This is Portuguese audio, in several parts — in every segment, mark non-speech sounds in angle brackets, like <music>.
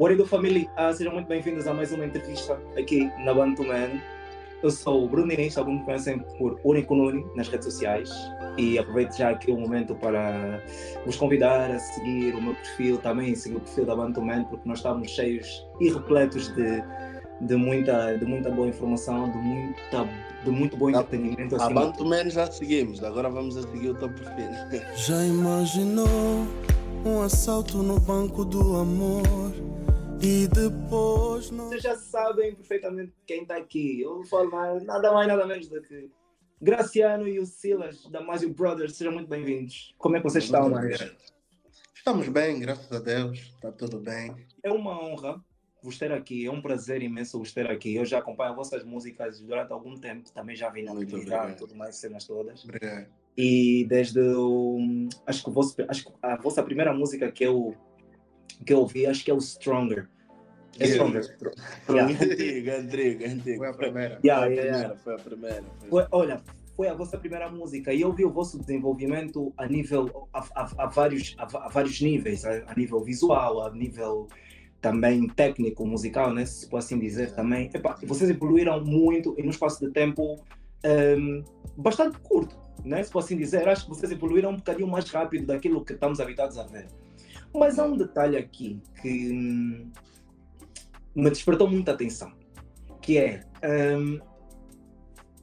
Do family? Uh, sejam muito bem-vindos a mais uma entrevista aqui na Bantu Man. Eu sou o Bruno Inês, alguns me conhecem por Único Nuni nas redes sociais e aproveito já aqui o momento para vos convidar a seguir o meu perfil, também seguir o perfil da Bantu Man, porque nós estamos cheios e repletos de, de, muita, de muita boa informação, de, muita, de muito bom entretenimento. A Bantu Man já seguimos, agora vamos a seguir o teu perfil. <laughs> Já imaginou um assalto no banco do amor? E depois não... Vocês já sabem perfeitamente quem está aqui. Eu vou falar nada mais, nada menos do que Graciano e o Silas da Mazio Brothers. Sejam muito bem-vindos. Como é que vocês estão, mais? Estamos bem, graças a Deus. Está tudo bem. É uma honra vos ter aqui. É um prazer imenso vos ter aqui. Eu já acompanho vossas músicas durante algum tempo. Também já vi na televisão e tudo mais, cenas todas. Obrigado. E desde o... Acho que, vosso, acho que a vossa primeira música que eu que eu ouvi, acho que é o Stronger. É Stronger. Antiga, <laughs> antiga, antiga. Foi a primeira. Yeah, foi, a yeah, primeira foi a primeira. Foi, olha, foi a vossa primeira música e eu vi o vosso desenvolvimento a nível, a, a, a vários, a, vários níveis, a, nível visual, a nível também técnico, musical, né, se pode assim dizer também. Epa, vocês evoluíram muito e num espaço de tempo um, bastante curto, né, se pode assim dizer. Acho que vocês evoluíram um bocadinho mais rápido daquilo que estamos habituados a ver. Mas há um detalhe aqui que hum, me despertou muita atenção, que é um,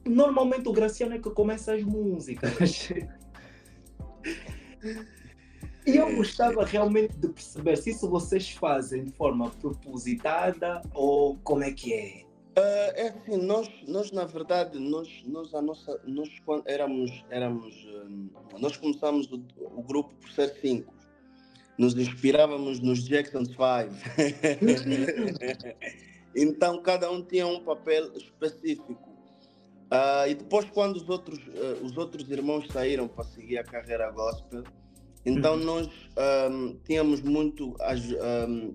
normalmente o Graciano é que começa as músicas. e eu gostava realmente de perceber se isso vocês fazem de forma propositada ou como é que é. Uh, é assim, nós, nós na verdade, nós, nós, a nossa, nós quando éramos, éramos um, nós começamos o, o grupo por ser cinco nos inspirávamos nos Jackson 5. <laughs> então cada um tinha um papel específico. Uh, e depois quando os outros, uh, os outros irmãos saíram para seguir a carreira gospel, então uhum. nós um, tínhamos muito as, um,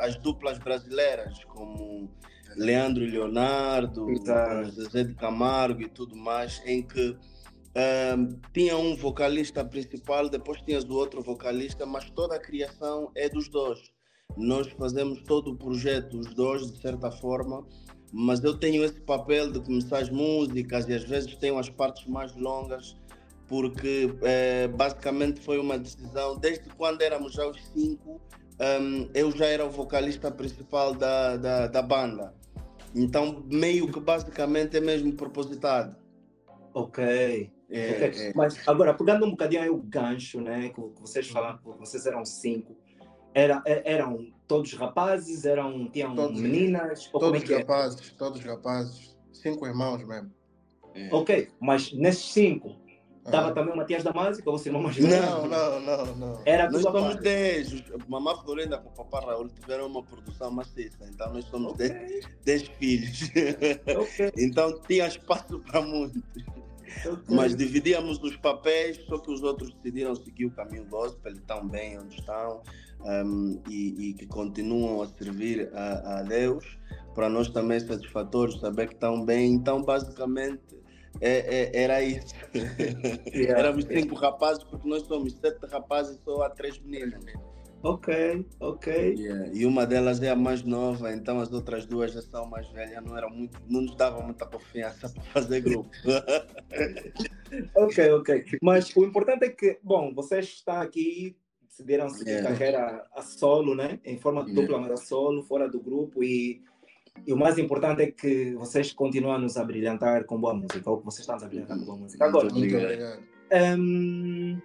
as duplas brasileiras, como Leandro e Leonardo, Zezé de Camargo e tudo mais, em que tinha um vocalista principal, depois tinhas o outro vocalista, mas toda a criação é dos dois. Nós fazemos todo o projeto, os dois, de certa forma, mas eu tenho esse papel de começar as músicas e às vezes tenho as partes mais longas, porque é, basicamente foi uma decisão, desde quando éramos já os cinco, um, eu já era o vocalista principal da, da, da banda. Então, meio que basicamente é mesmo propositado. Ok. É, okay. é. Mas agora, pegando um bocadinho aí o gancho, né, que vocês uhum. falaram, que vocês eram cinco, era, é, eram todos rapazes, eram, tinham todos, meninas? Todos é rapazes, é? todos rapazes, cinco irmãos mesmo. É. Ok, mas nesses cinco, Estava ah. também o Matias Damasio, ou você não mais Não, não, não, não. Era nós somos 10. Mamá Florinda com o Papá Raul tiveram uma produção maciça, então nós somos 10 okay. filhos. Okay. <laughs> então tinha espaço para muitos. <laughs> Mas dividíamos os papéis, só que os outros decidiram seguir o caminho gospel, estão bem onde estão um, e, e, que continuam a servir a, a Deus. Para nós também é satisfatório saber que estão bem. Então, basicamente, é, é, era isso. <laughs> Yeah. Éramos cinco rapazes, porque nós somos sete rapazes e só há três meninas. Ok, ok. Yeah. E uma delas é a mais nova, então as outras duas já são mais velhas, não, era muito, não nos dava muita confiança <laughs> para fazer grupo. <laughs> ok, ok. Mas o importante é que, bom, vocês estão aqui, decidiram seguir yeah. carreira a solo, né? Em forma de dupla, mas a solo, fora do grupo e e o mais importante é que vocês continuam a nos a brilhantar com boa música, ou que vocês estão a brilhantar com boa música. Agora, muito obrigado. Um,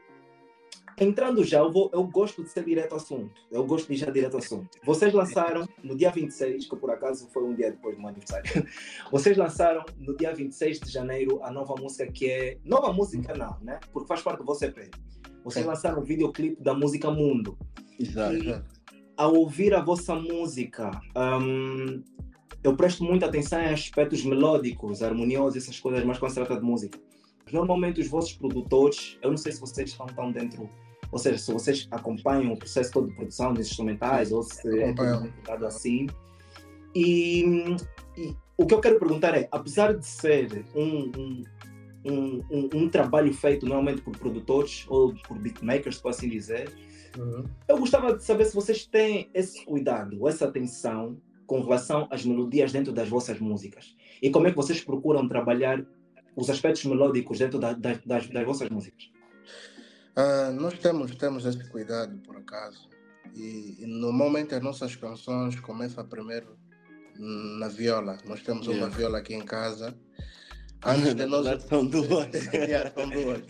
entrando já, eu, vou, eu gosto de ser direto ao assunto. Eu gosto de ir já direto ao assunto. Vocês lançaram no dia 26, que por acaso foi um dia depois do meu aniversário. <laughs> Vocês lançaram no dia 26 de janeiro a nova música que é. Nova música não, né? Porque faz parte do vosso EP. Vocês lançaram o videoclipe da música Mundo. Exato. E, ao ouvir a vossa música, um, eu presto muita atenção em aspectos melódicos, harmoniosos, essas coisas, mais quando se trata de música. Normalmente os vossos produtores, eu não sei se vocês estão tão dentro ou seja, se vocês acompanham o processo todo de produção dos instrumentais, ou se é tudo assim. E, e, o que eu quero perguntar é, apesar de ser um, um, um, um, um trabalho feito normalmente por produtores ou por beatmakers, por assim dizer, Uhum. Eu gostava de saber se vocês têm esse cuidado, essa atenção com relação às melodias dentro das vossas músicas. E como é que vocês procuram trabalhar os aspectos melódicos dentro da, da, das, das, vossas músicas? Uh, nós temos, temos esse cuidado, por acaso. E, e normalmente as nossas canções começam primeiro na viola. Nós temos yeah. uma viola aqui em casa. Antes de <laughs> nós. são duas. <laughs> yeah, são duas.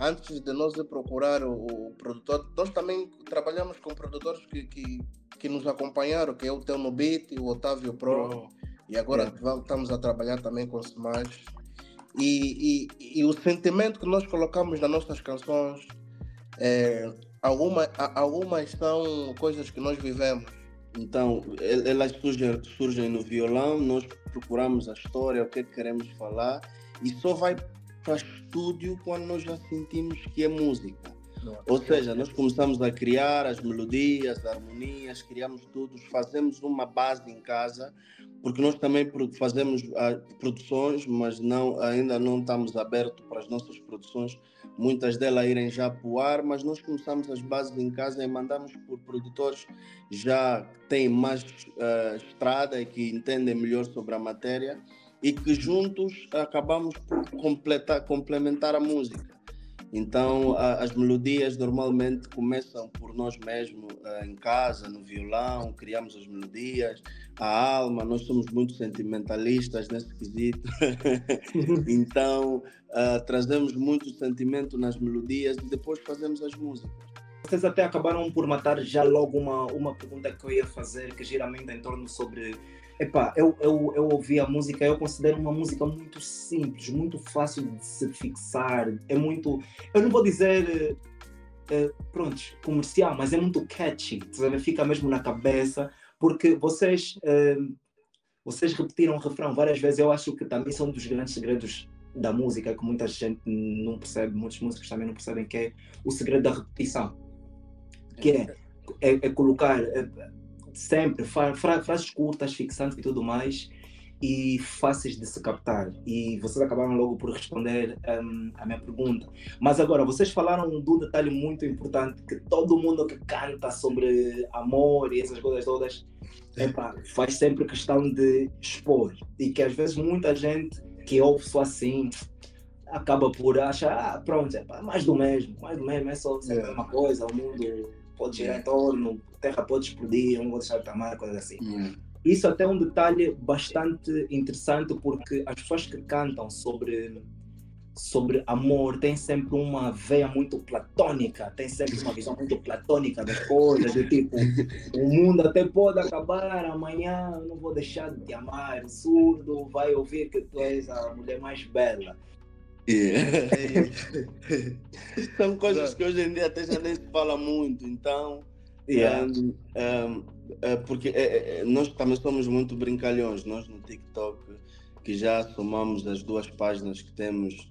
Antes de nós procurar o, o, produtor, nós também trabalhamos com produtores que, que, que nos acompanharam, que é o Teu Beat, o Otávio Pro. Oh. E agora yeah. estamos a trabalhar também com o Smash. E, e, e, o sentimento que nós colocamos nas nossas canções, é, alguma, algumas são coisas que nós vivemos então, elas surgem, surgem no violão, nós procuramos a história, o que, é que queremos falar, e só vai para estúdio quando nós já sentimos que é música. Ou seja, nós começamos a criar as melodias, as harmonias, criamos tudo, fazemos uma base em casa, porque nós também fazemos uh, produções, mas não, ainda não estamos abertos para as nossas produções muitas delas irem já para o ar, mas nós começamos as bases em casa e mandamos por produtores já que têm mais uh, estrada e que entendem melhor sobre a matéria e que juntos acabamos por completar, complementar a música. Então, a, as melodias normalmente começam por nós mesmos, uh, em casa, no violão, criamos as melodias, a alma, nós somos muito sentimentalistas nesse quesito. <laughs> então, uh, trazemos muito sentimento nas melodias e depois fazemos as músicas. Vocês até acabaram por matar já logo uma, uma pergunta que eu ia fazer, que geralmente é em torno sobre Epá, eu, eu, eu ouvi a música, eu considero uma música muito simples, muito fácil de se fixar. É muito. Eu não vou dizer. Uh, pronto, comercial, mas é muito catchy, sabe? fica mesmo na cabeça, porque vocês, uh, vocês repetiram o refrão várias vezes. Eu acho que também são um dos grandes segredos da música que muita gente não percebe, muitos músicos também não percebem, que é o segredo da repetição, que é, é, é colocar. É, sempre fra frases curtas, fixantes e tudo mais, e fáceis de se captar. E vocês acabaram logo por responder um, a minha pergunta. Mas agora, vocês falaram de um detalhe muito importante, que todo mundo que canta sobre amor e essas coisas todas, epa, faz sempre questão de expor. E que às vezes muita gente que ouve só assim, acaba por achar, ah, pronto, é mais do mesmo, mais do mesmo, é só é. a mesma coisa, o mundo pode girar em torno, terra pode explodir, não vou deixar de tamanho, coisas assim. Hum. Isso até é um detalhe bastante interessante porque as pessoas que cantam sobre sobre amor têm sempre uma veia muito platônica, tem sempre uma visão muito platônica das coisas, de tipo, o mundo até pode acabar amanhã, não vou deixar de te amar, o surdo vai ouvir que tu és a mulher mais bela. Yeah. <laughs> São coisas que hoje em dia até já nem se fala muito, então. Yeah. Um, um, é porque é, é, nós também somos muito brincalhões, nós no TikTok, que já somamos as duas páginas que temos,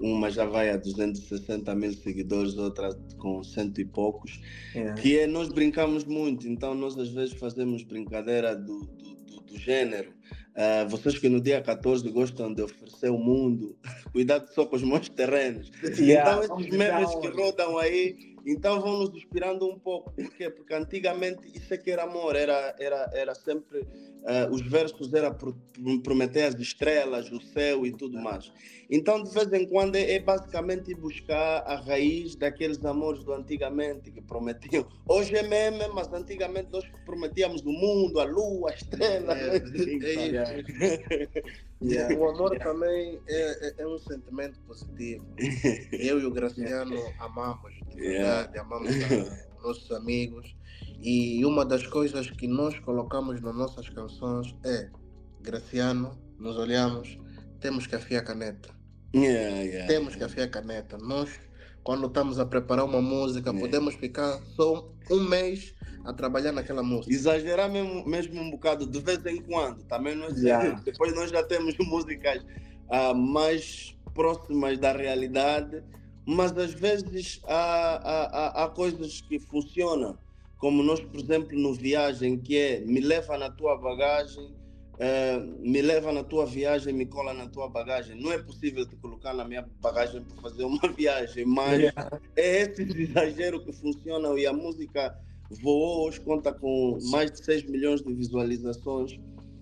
uma já vai a 260 mil seguidores, outra com cento e poucos, yeah. que é nós brincamos muito, então nós às vezes fazemos brincadeira do, do, do, do gênero. Uh, vocês que no dia 14 gostam de oferecer o mundo, <laughs> cuidado só com os meus terrenos. Yeah, então, esses memes que rodam aí, então vão nos inspirando um pouco. Por quê? Porque antigamente isso é que era amor, era, era, era sempre Uh, os versos para prometer as estrelas, o céu e tudo mais. Então, de vez em quando, é, é, basicamente buscar a raiz daqueles amores do antigamente que prometiam. Hoje é meme, mas antigamente nós prometíamos o mundo, a lua, a estrela. É, é, <laughs> <laughs> yeah. O amor também é, é, é, um sentimento positivo. <laughs> Eu e o Graciano amamos, de verdade, yeah. amamos a, nossos amigos e uma das coisas que nós colocamos nas nossas canções é Graciano, nos olhamos, temos que afiar a caneta. Yeah, yeah, temos que afiar a caneta. Nós, quando estamos a preparar uma música, yeah. podemos ficar só um mês a trabalhar naquela música. Exagerar mesmo, mesmo um bocado, de vez em quando. Também nós, yeah. <laughs> Depois nós já temos <laughs> músicas uh, mais próximas da realidade, mas às vezes há, há, há coisas que funcionam como nós, por exemplo, no Viagem, que é me leva na tua bagagem, uh, me leva na tua viagem, me cola na tua bagagem. Não é possível te colocar na minha bagagem para fazer uma <laughs> viagem, mas yeah. é esse exagero que funciona e a música voou hoje, conta com mais de 6 milhões de visualizações.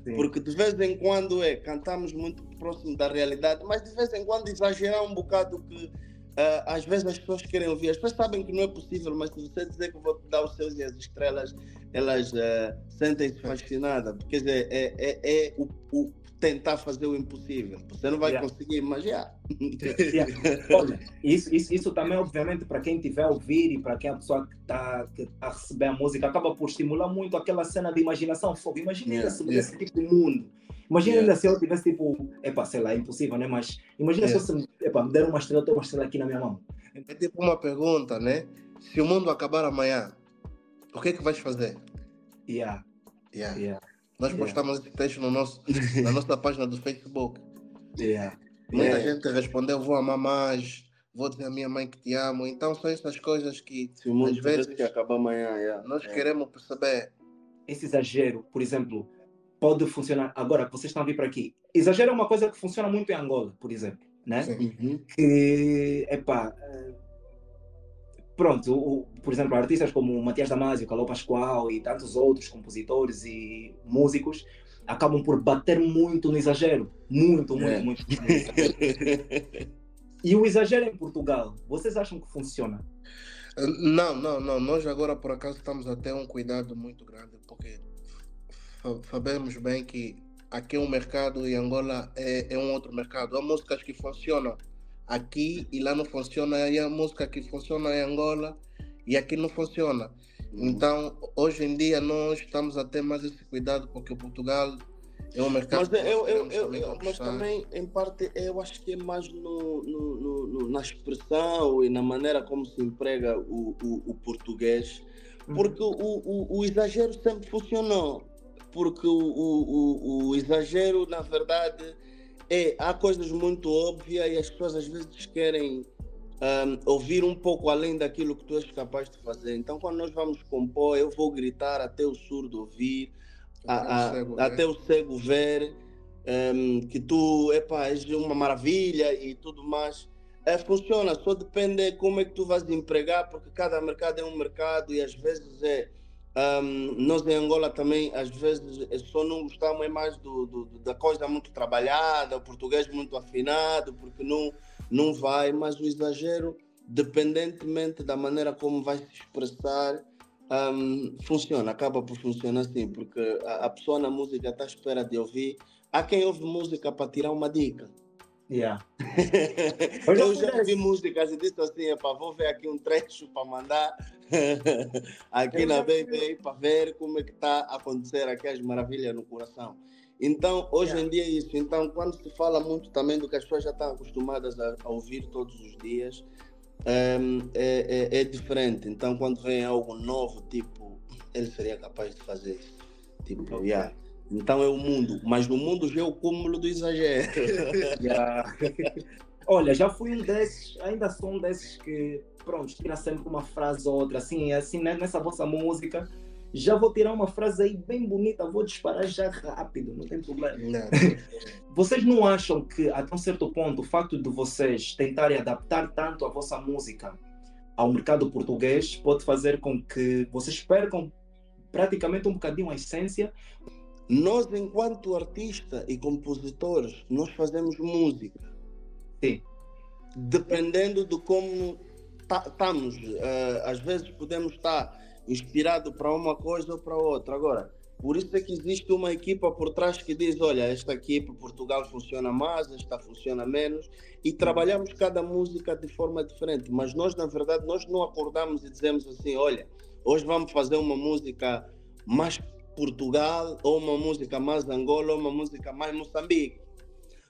Sim. Porque de vez em quando é, cantamos muito próximo da realidade, mas de vez em quando exagerar um bocado que Uh, às vezes as pessoas querem ouvir, as pessoas sabem que não é possível, mas se você dizer que vou dar os seus e as estrelas, elas uh, sentem-se fascinadas, porque é, é, é, é o, o, tentar fazer o impossível. Você não vai yeah. conseguir, mas já. Yeah. <laughs> Olha, isso, isso, isso também, obviamente, para quem estiver a ouvir e para quem é a pessoa que está a receber a música, acaba por estimular muito aquela cena de imaginação. Fogo, imagina yeah. esse, yeah. esse tipo de mundo Imagina yeah. se eu tivesse tipo, epá, sei lá, é impossível, né? Mas imagina yeah. se eu epá, me deram uma estrela, eu tenho uma estrela aqui na minha mão. É tipo uma pergunta, né? Se o mundo acabar amanhã, o que é que vais fazer? Yeah. Yeah. yeah. Nós postamos esse texto no nosso, na nossa <laughs> página do Facebook. Yeah. Muita gente respondeu, vou amar mais, vou dizer à minha mãe que te amo. Então são essas coisas que Se o mundo às vezes que acaba amanhã, yeah. nós queremos perceber. Esse exagero, por exemplo, pode funcionar. Agora, vocês estão a vir para aqui. Exagero é uma coisa que funciona muito em Angola, por exemplo. Né? Uhum. Que, epá, eh, pronto, o, por exemplo, artistas como Matias Damasio, Calou Pascoal e tantos outros compositores e músicos acabam por bater muito no exagero. Muito, muito, é. muito. muito <laughs> e o exagero em Portugal, vocês acham que funciona? Não, não, não. Nós agora, por acaso, estamos a ter um cuidado muito grande, porque sabemos bem que aqui é um mercado e Angola é, é um outro mercado. Há músicas que funcionam aqui e lá não funciona, e há música que funciona em Angola e aqui não funciona. Então, hoje em dia, nós estamos a ter mais esse cuidado porque o Portugal é um mercado. Mas, eu, eu, eu, eu mas também, em parte, eu acho que é mais no, no, no, na expressão e na maneira como se emprega o, o, o português, uhum. porque o, o, o exagero sempre funcionou porque o, o, o, exagero, na verdade, é há coisas muito óbvias e as pessoas às vezes querem um, ouvir um pouco além daquilo que tu és capaz de fazer. Então, quando nós vamos compor, eu vou gritar até o surdo ouvir, a, a, o até o cego ver, um, que tu epa, és uma maravilha e tudo mais. É, funciona, só depende como é que tu vais empregar, porque cada mercado é um mercado e às vezes é um, nós em Angola também, às vezes, só não gostamos é mais do, do, da coisa muito trabalhada, o português muito afinado, porque não, não vai, mas o exagero, dependentemente da maneira como vai se expressar, um, funciona, acaba por funcionar assim, porque a, a pessoa na música está à espera de ouvir. Há quem ouve música para tirar uma dica. Yeah. <laughs> eu já ouvi músicas e disse assim, vou ver aqui um trecho para mandar <laughs> aqui na BB para ver como é que está a acontecer aqui as maravilhas no coração. Então, hoje yeah. em dia é isso. Então, quando se fala muito também do que as pessoas já estão acostumadas a, a ouvir todos os dias, um, é, é, é, diferente. Então, quando vem algo novo, tipo, ele seria capaz de fazer isso. Tipo, okay. yeah. Então é o mundo, mas no mundo já é o cúmulo do exagero. <laughs> Yeah. Olha, já fui um desses, ainda sou um desses que, pronto, tira sempre uma frase ou outra, assim, assim, né? nessa vossa música, já vou tirar uma frase aí bem bonita, vou disparar já rápido, não tem problema. Não. vocês não acham que, até um certo ponto, o facto de vocês tentarem adaptar tanto a vossa música ao mercado português pode fazer com que vocês percam praticamente um bocadinho a essência nós, enquanto artista e compositores, nós fazemos música. Sim. Dependendo de como estamos. Uh, às vezes podemos estar inspirados para uma coisa ou para outra. Agora, por isso é que existe uma equipa por trás que diz: olha, esta equipa Portugal funciona mais, esta funciona menos, e trabalhamos cada música de forma diferente. Mas nós, na verdade, nós não acordamos e dizemos assim: olha, hoje vamos fazer uma música mais Portugal, ou uma música mais Angola, ou uma música mais Moçambique.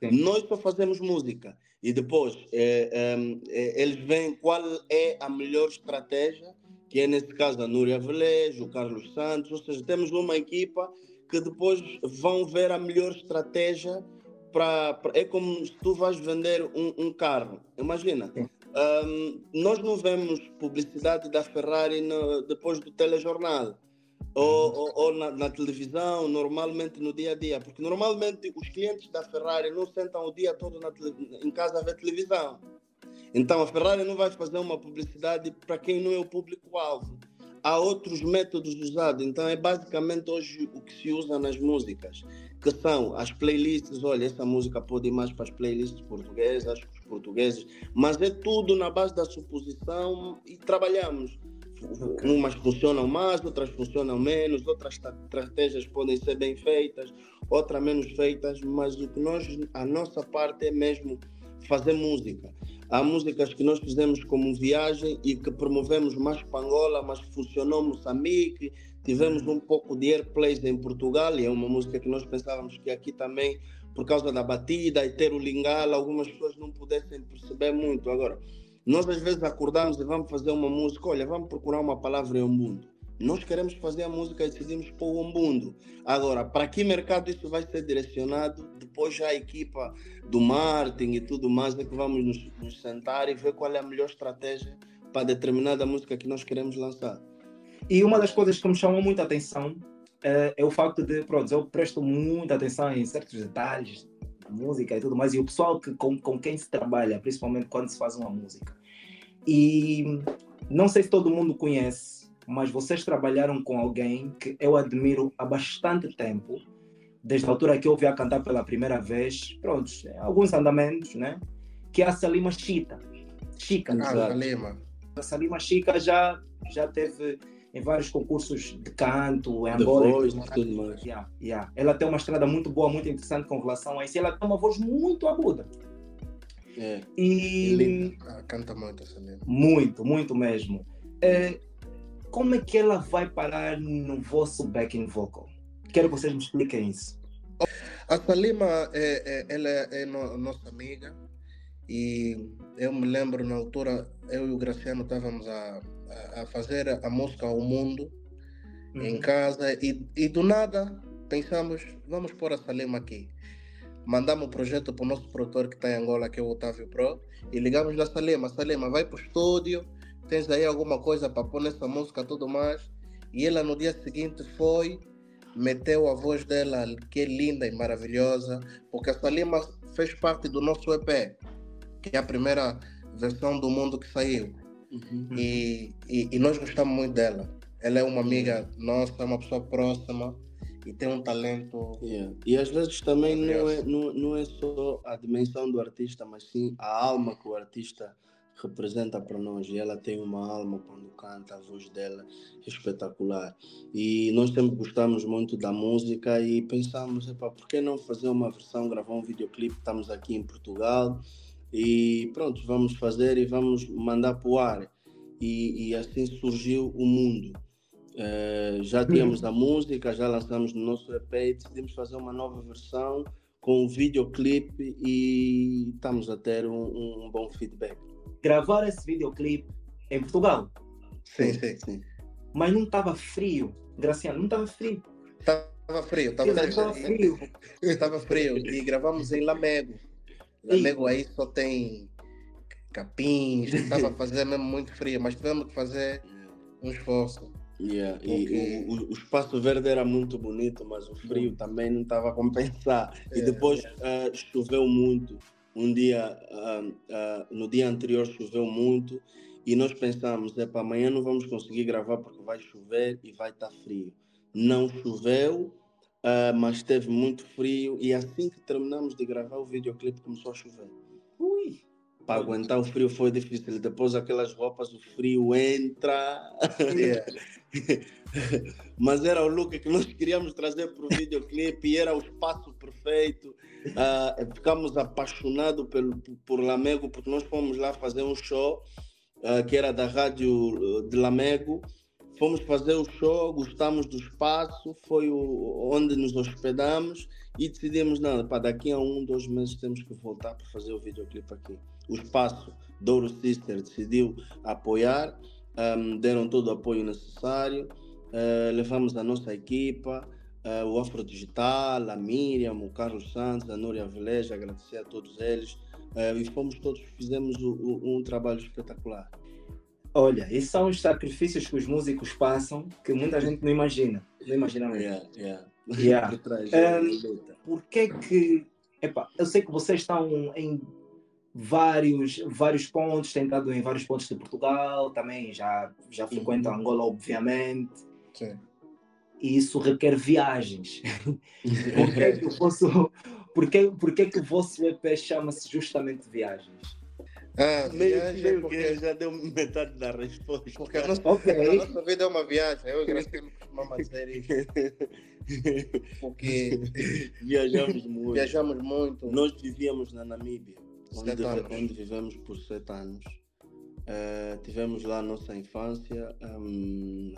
Sim. Nós só fazemos música e depois é, é, é, eles veem qual é a melhor estratégia, que é nesse caso a Núria Velez, o Carlos Santos, ou seja, temos uma equipa que depois vão ver a melhor estratégia para. É como se tu vais vender um, um carro. Imagina, um, nós não vemos publicidade da Ferrari no, depois do telejornal ou, ou, ou na, na, televisão, normalmente no dia a dia, porque normalmente os clientes da Ferrari não sentam o dia todo na, em casa a ver televisão. Então a Ferrari não vai fazer uma publicidade para quem não é o público-alvo. Há outros métodos usados, então é basicamente hoje o que se usa nas músicas, que são as playlists. Olha, essa música pode ir mais para as playlists portuguesas, os portugueses, mas é tudo na base da suposição e trabalhamos Umas funcionam mais, outras funcionam menos, outras estratégias podem ser bem feitas, outras menos feitas, mas o que nós, a nossa parte é mesmo fazer música. Há músicas que nós fizemos como viagem e que promovemos mais para Angola, mas funcionou Moçambique, tivemos um pouco de airplays em Portugal, e é uma música que nós pensávamos que aqui também, por causa da batida e ter o lingala, algumas pessoas não pudessem perceber muito. Agora, nós às vezes acordamos e vamos fazer uma música, olha, vamos procurar uma palavra em umbundo. Nós queremos fazer a música e decidimos pôr o umbundo. Agora, para que mercado isso vai ser direcionado? Depois já a equipa do marketing e tudo mais é que vamos nos, nos sentar e ver qual é a melhor estratégia para determinada música que nós queremos lançar. E uma das coisas que me chamou muita atenção é, é o facto de, pronto, eu presto muita atenção em certos detalhes música e tudo mais, e o pessoal que, com, com quem se trabalha, principalmente quando se faz uma música. E não sei se todo mundo conhece, mas vocês trabalharam com alguém que eu admiro há bastante tempo, desde a altura que eu ouvi a cantar pela primeira vez, pronto, alguns andamentos, né? Que é a Salima Chita. Chica, ah, Salima. A Salima Chica já, já teve em vários concursos de canto, em Angola. Voice, e tudo mais. Yeah, yeah. Ela tem uma estrada muito boa, muito interessante com relação a isso. Ela tem uma voz muito aguda. É. E... Ah, canta muito essa Muito, muito mesmo. É, como é que ela vai parar no vosso backing vocal? Quero que vocês me expliquem isso. A Salima, é, é, ela é no, nossa amiga e eu me lembro na altura, eu e o Graciano estávamos a, a fazer a música ao mundo uhum. em casa e, e do nada pensamos, vamos pôr a Salema aqui. Mandamos o projeto para o nosso produtor que está em Angola, que é o Otávio Pro, e ligamos na Salema. Salema, vai para o estúdio, tens aí alguma coisa para pôr nessa música tudo mais. E ela no dia seguinte foi, meteu a voz dela, que é linda e maravilhosa, porque a Salema fez parte do nosso EP, que é a primeira versão do mundo que saiu. Uhum. E, e, e, nós gostamos muito dela. Ela é uma amiga nossa, é uma pessoa próxima e tem um talento. Yeah. E às vezes também não é, não, não é só a dimensão do artista, mas sim a alma que o artista representa para nós. E ela tem uma alma quando canta, a voz dela é espetacular. E nós sempre gostamos muito da música e pensamos, por que não fazer uma versão, gravar um videoclipe? Estamos aqui em Portugal e pronto, vamos fazer e vamos mandar para o ar. E, e, assim surgiu o mundo. Uh, já tínhamos a música, já lançamos no nosso EP decidimos fazer uma nova versão com um videoclipe e estamos a ter um, um bom feedback. Gravar esse videoclipe em Portugal? Sim, sim, sim. Mas não estava frio, Graciano, não estava frio. Estava frio, estava frio. Estava <laughs> frio. E gravamos em Lamego. Lamego aí só tem capins, estava a fazer mesmo muito frio, mas tivemos que fazer um esforço. Yeah. E o, o, espaço verde era muito bonito, mas o frio também não estava a compensar. E é, depois uh, choveu muito. Um dia, uh, uh, no dia anterior choveu muito e nós pensamos, é para amanhã não vamos conseguir gravar porque vai chover e vai estar tá frio. Não choveu, mas teve muito frio e assim que terminamos de gravar o videoclipe começou a chover. Para aguentar o frio foi difícil. Depois aquelas roupas, o frio entra. Yeah. <laughs> mas era o look que nós queríamos trazer para o videoclipe e era o espaço perfeito. Uh, ficamos apaixonados pelo, por Lamego porque nós fomos lá fazer um show uh, que era da rádio de Lamego Fomos fazer o show, gostamos do espaço, foi o, onde nos hospedamos e decidimos, não, para daqui a um, dois meses temos que voltar para fazer o videoclipe aqui. O espaço Douro Sister decidiu apoiar, um, deram todo o apoio necessário, uh, levamos a nossa equipa, uh, o Afro Digital, a Miriam, o Carlos Santos, a Núria Veleja, agradecer a todos eles uh, e fomos todos, fizemos o, o, um trabalho espetacular. Olha, esses são os sacrifícios que os músicos passam que muita gente não imagina. Não imagina mesmo. Yeah, yeah. Yeah. <laughs> Por trás, Um, é, luta. Por que que... Epá, eu sei que vocês estão em vários, vários pontos, têm estado em vários pontos de Portugal, também já, já frequentam Uhum. Angola, obviamente, Sim. e isso requer viagens. <laughs> por que que o vosso, por que, por que o vosso EP chama-se justamente Viagens? Ah, Meio, viagem, meio porque, que já deu metade da resposta. porque a, nossa, Ok. a nossa vida é uma viagem. Eu e costumamos dizer isso. Porque Viajamos muito. viajamos muito. Nós vivíamos na Namíbia, onde, onde vivemos por sete anos. Eh, tivemos lá a nossa infância. hum,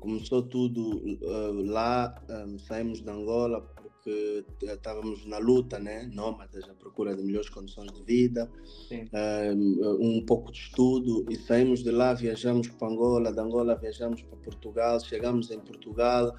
começou tudo eh, lá, hum, saímos de Angola porque estávamos na luta, né? nómadas à procura de melhores condições de vida, Sim. hum, um pouco de estudo e saímos de lá, viajamos para Angola, de Angola viajamos para Portugal, chegamos em Portugal,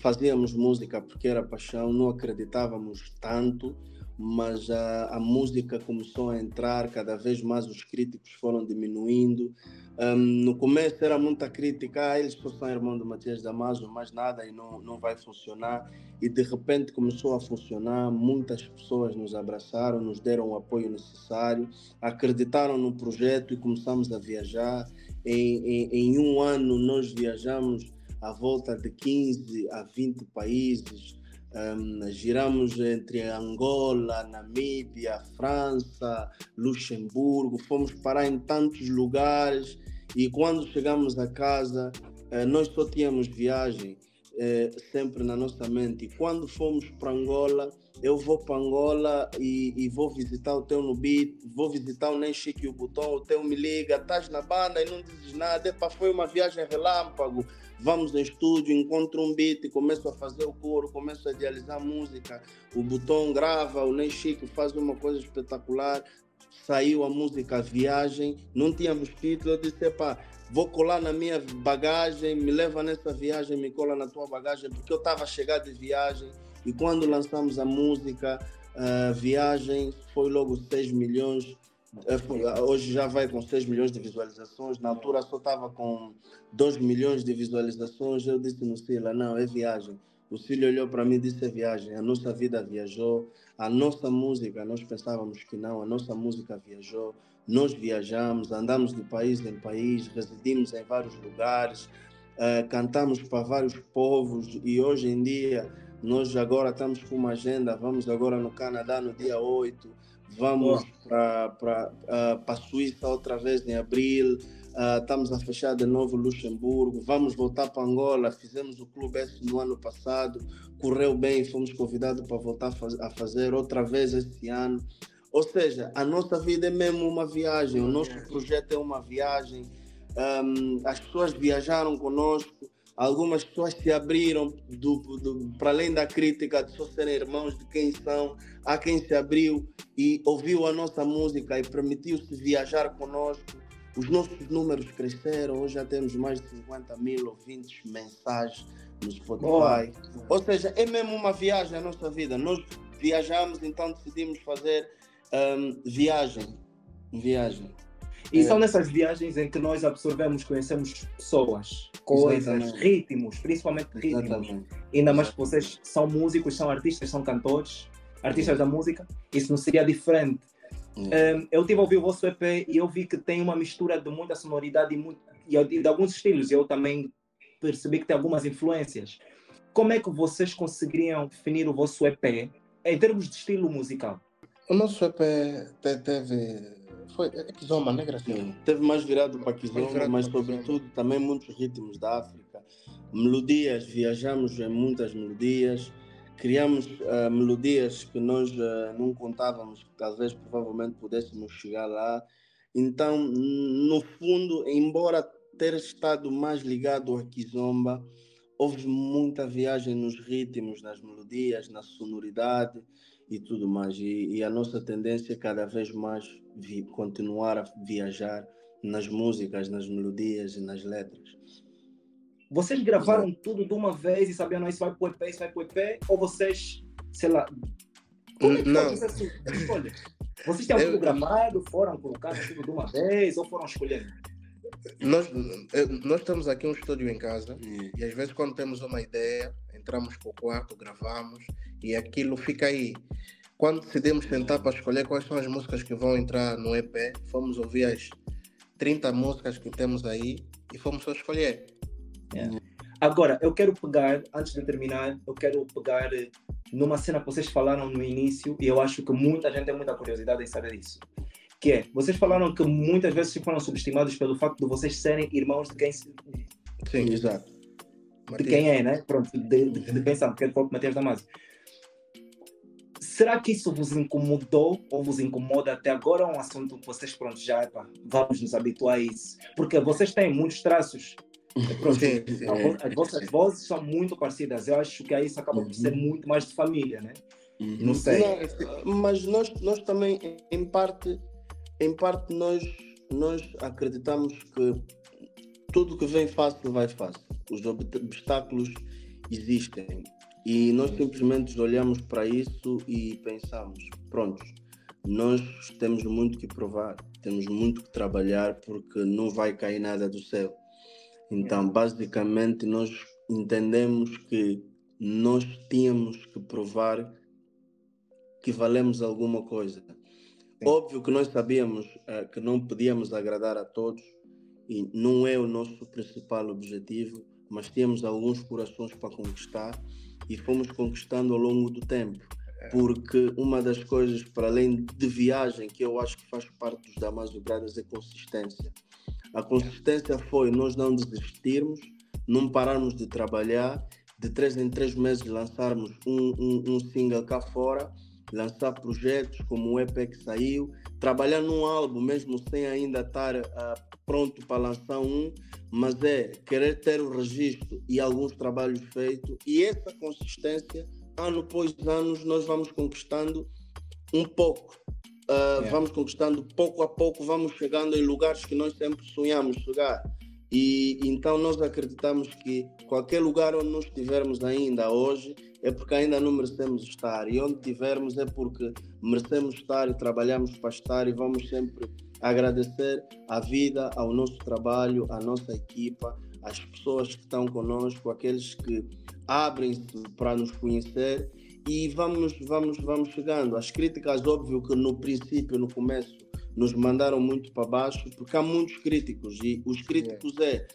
fazíamos música porque era paixão, não acreditávamos tanto, mas a, a música começou a entrar, cada vez mais os críticos foram diminuindo. Hum, no começo era muita crítica, ah, eles são irmãos do Matias Damaso, mais nada e não, não vai funcionar. E de repente começou a funcionar, muitas pessoas nos abraçaram, nos deram o apoio necessário, acreditaram no projeto e começamos a viajar. Em, em, em um ano nós viajamos à volta de 15 a 20 países, um, giramos entre Angola, Namíbia, França, Luxemburgo, fomos parar em tantos lugares e quando chegamos a casa eh, nós só tínhamos viagem eh, sempre na nossa mente. E quando fomos para Angola, eu vou para Angola e, e vou visitar o teu beat, vou visitar o Nem Chique e o Botão, o teu me liga, estás na banda e não dizes nada, Epa, foi uma viagem relâmpago. Vamos em estúdio, encontro um beat, começo a fazer o coro, começo a idealizar música. O Botão grava, o Nem Chique faz uma coisa espetacular. Saiu a música Viagem, não tínhamos título, eu disse, epá, vou colar na minha bagagem, me leva nessa viagem, me cola na tua bagagem, porque eu estava a chegar de viagem e quando lançamos a música, viagem foi logo 6 milhões. Hoje já vai com 6 milhões de visualizações. Na altura só estava com 2 milhões de visualizações. Eu disse no Sila, não, é viagem. O Cílio olhou para mim e disse: é viagem. A nossa vida viajou, a nossa música, nós pensávamos que não, a nossa música viajou. Nós viajamos, andamos de país em país, residimos em vários lugares, eh, cantamos para vários povos e hoje em dia nós agora estamos com uma agenda. Vamos agora no Canadá no dia 8, vamos para a Suíça outra vez em abril. Ah, estamos a fechar de novo Luxemburgo, vamos voltar para Angola, fizemos o Clube S no ano passado, correu bem, fomos convidados para voltar a faz- a fazer outra vez este ano. Ou seja, a nossa vida é mesmo uma viagem, o nosso projeto é uma viagem, Ahm, as pessoas viajaram conosco, algumas pessoas se abriram do, do- para além da crítica de só serem irmãos de quem são, há quem se abriu e ouviu a nossa música e permitiu-se viajar conosco. Os nossos números cresceram, hoje já temos mais de 50 mil ouvintes mensais no Spotify. Ou seja, é mesmo uma viagem a nossa vida. Nós viajamos, então decidimos fazer ahm, viagem. Viagem. E É. são nessas viagens em que nós absorvemos, conhecemos pessoas, coisas, Exatamente. ritmos, principalmente ritmos. Exatamente. Ainda mais que vocês são músicos, são artistas, são cantores, artistas da música, isso não seria diferente. É. Um, eu tive a ouvir o vosso EP e eu vi que tem uma mistura de muita sonoridade e, muito, e de alguns estilos. Eu também percebi que tem algumas influências. Como é que vocês conseguiriam definir o vosso EP em termos de estilo musical? O nosso EP te- teve. Foi Exoma, né, Graciela? Sim, Teve mais virado para Kizomba, virado mas Kizomba. sobretudo também muitos ritmos da África. Melodias, viajamos em muitas melodias, criamos ah, melodias que nós ah, não contávamos que talvez provavelmente pudéssemos chegar lá. Então, no fundo, embora ter estado mais ligado a Kizomba, houve muita viagem nos ritmos, nas melodias, na sonoridade e tudo mais. E, e a nossa tendência é cada vez mais vi- continuar a viajar nas músicas, nas melodias e nas letras. Vocês gravaram tudo de uma vez e sabiam, não, isso vai para o EP, isso vai para o EP? Ou vocês, sei lá, como é que Não. foi escolha? Vocês tinham Eu- tudo gravado, foram colocar tudo de uma vez ou foram escolhendo? Nós, nós temos aqui um estúdio em casa é. e às vezes quando temos uma ideia, entramos para o quarto, gravamos e aquilo fica aí. Quando decidimos sentar para escolher quais são as músicas que vão entrar no EP, fomos ouvir as 30 músicas que temos aí e fomos só escolher. É. Agora, eu quero pegar, antes de terminar, eu quero pegar eh, numa cena que vocês falaram no início e eu acho que muita gente tem muita curiosidade em saber disso que é, vocês falaram que muitas vezes foram subestimados pelo facto de vocês serem irmãos de quem... Sim, exato. De quem é, né? Pronto, de, de, de quem sabe, que é o próprio Mateus Damasio. Será que isso vos incomodou ou vos incomoda até agora? É um assunto que vocês, pronto, já, epa, vamos nos habituar a isso. Porque vocês têm muitos traços. Pronto, sim, sim, as vossas vozes são muito parecidas. Eu acho que aí isso acaba por ser uhum. muito mais de família, né? Uhum. Não sei. Não, mas nós, nós também, em parte, em parte nós, nós acreditamos que tudo que vem fácil vai fácil. Os obstáculos existem e nós simplesmente olhamos para isso e pensamos, pronto, nós temos muito que provar, temos muito que trabalhar porque não vai cair nada do céu. Então, basicamente, nós entendemos que nós tínhamos que provar que valemos alguma coisa. Óbvio que nós sabíamos uh, que não podíamos agradar a todos e não é o nosso principal objetivo, mas tínhamos alguns corações para conquistar e fomos conquistando ao longo do tempo. É. Porque uma das coisas, para além de viagem, que eu acho que faz parte dos Damaso Bradas, é consistência. A consistência foi nós não desistirmos, não pararmos de trabalhar, de três em três meses lançarmos um, um, um single cá fora lançar projetos como o EP que saiu, trabalhar num álbum mesmo sem ainda estar uh, pronto para lançar um, mas é querer ter o registro e alguns trabalhos feitos e essa consistência, ano após ano, nós vamos conquistando um pouco. Uh. Vamos conquistando pouco a pouco, vamos chegando em lugares que nós sempre sonhamos chegar. E então nós acreditamos que qualquer lugar onde nós estivermos ainda hoje, é porque ainda não merecemos estar. E onde tivermos é porque merecemos estar e trabalhamos para estar e vamos sempre agradecer à vida, ao nosso trabalho, à nossa equipa, às pessoas que estão conosco, aqueles que abrem-se para nos conhecer e vamos, vamos, vamos chegando. As críticas, óbvio que no princípio, no começo, nos mandaram muito para baixo, porque há muitos críticos e os críticos é,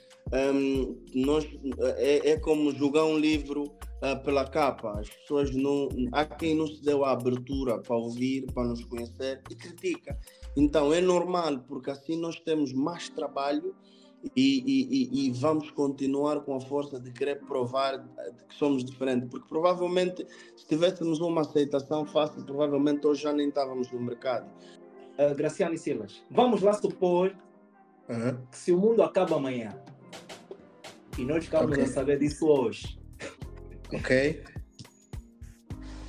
um, nós, é, é como jogar um livro uh, pela capa. As pessoas não. Há quem não se deu a abertura para ouvir, para nos conhecer e critica. Então é normal, porque assim nós temos mais trabalho e, e, e, vamos continuar com a força de querer provar que somos diferentes. Porque provavelmente, se tivéssemos uma aceitação fácil, provavelmente hoje já nem estávamos no mercado. Uh, Graciano e Silas, vamos lá supor uhum. que se o mundo acaba amanhã e nós ficamos okay. a saber disso hoje, Ok.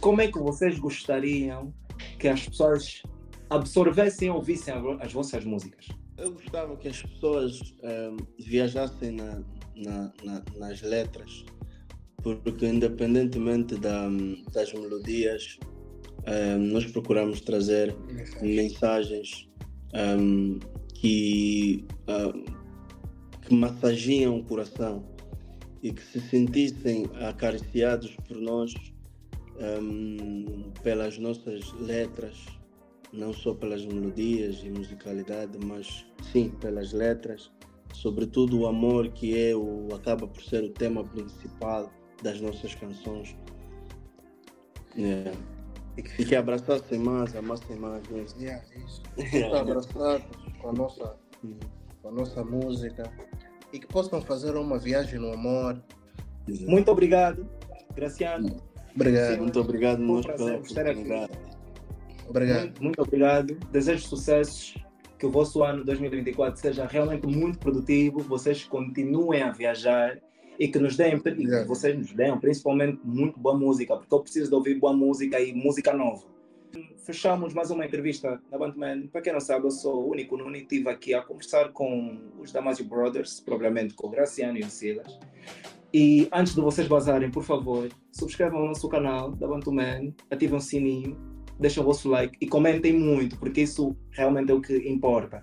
Como é que vocês gostariam que as pessoas absorvessem e ouvissem as vossas músicas? Eu gostava que as pessoas um, viajassem na, na, na, nas letras, porque independentemente da, das melodias, um, nós procuramos trazer mensagens um, que, que massageiam o coração e que se sentissem acariciados por nós um, pelas nossas letras, não só pelas melodias e musicalidade, mas sim pelas letras, sobretudo o amor que é o acaba por ser o tema principal das nossas canções. É. E que, que abraçassem mais, amassem mais. Né? Yeah, isso. Yeah. abraçados com a nossa, com a nossa música e que possam fazer uma viagem no amor. Muito obrigado, Graciano. Obrigado. muito obrigado um prazer estar aqui. Obrigado. Muito, muito obrigado. Desejo sucessos. Que o vosso ano 2024 seja realmente muito produtivo. Vocês continuem a viajar e que nos deem, que vocês nos deem principalmente muito boa música, porque eu preciso de ouvir boa música e música nova fechamos mais uma entrevista na Bandman. Para quem não sabe, eu sou o único Nuni. Estive aqui a conversar com os Damasio Brothers, propriamente com o Graciano e o Silas. E antes de vocês vazarem, por favor, subscrevam o nosso canal da Bantuman, ativem o sininho, deixem o vosso like e comentem muito, porque isso realmente é o que importa.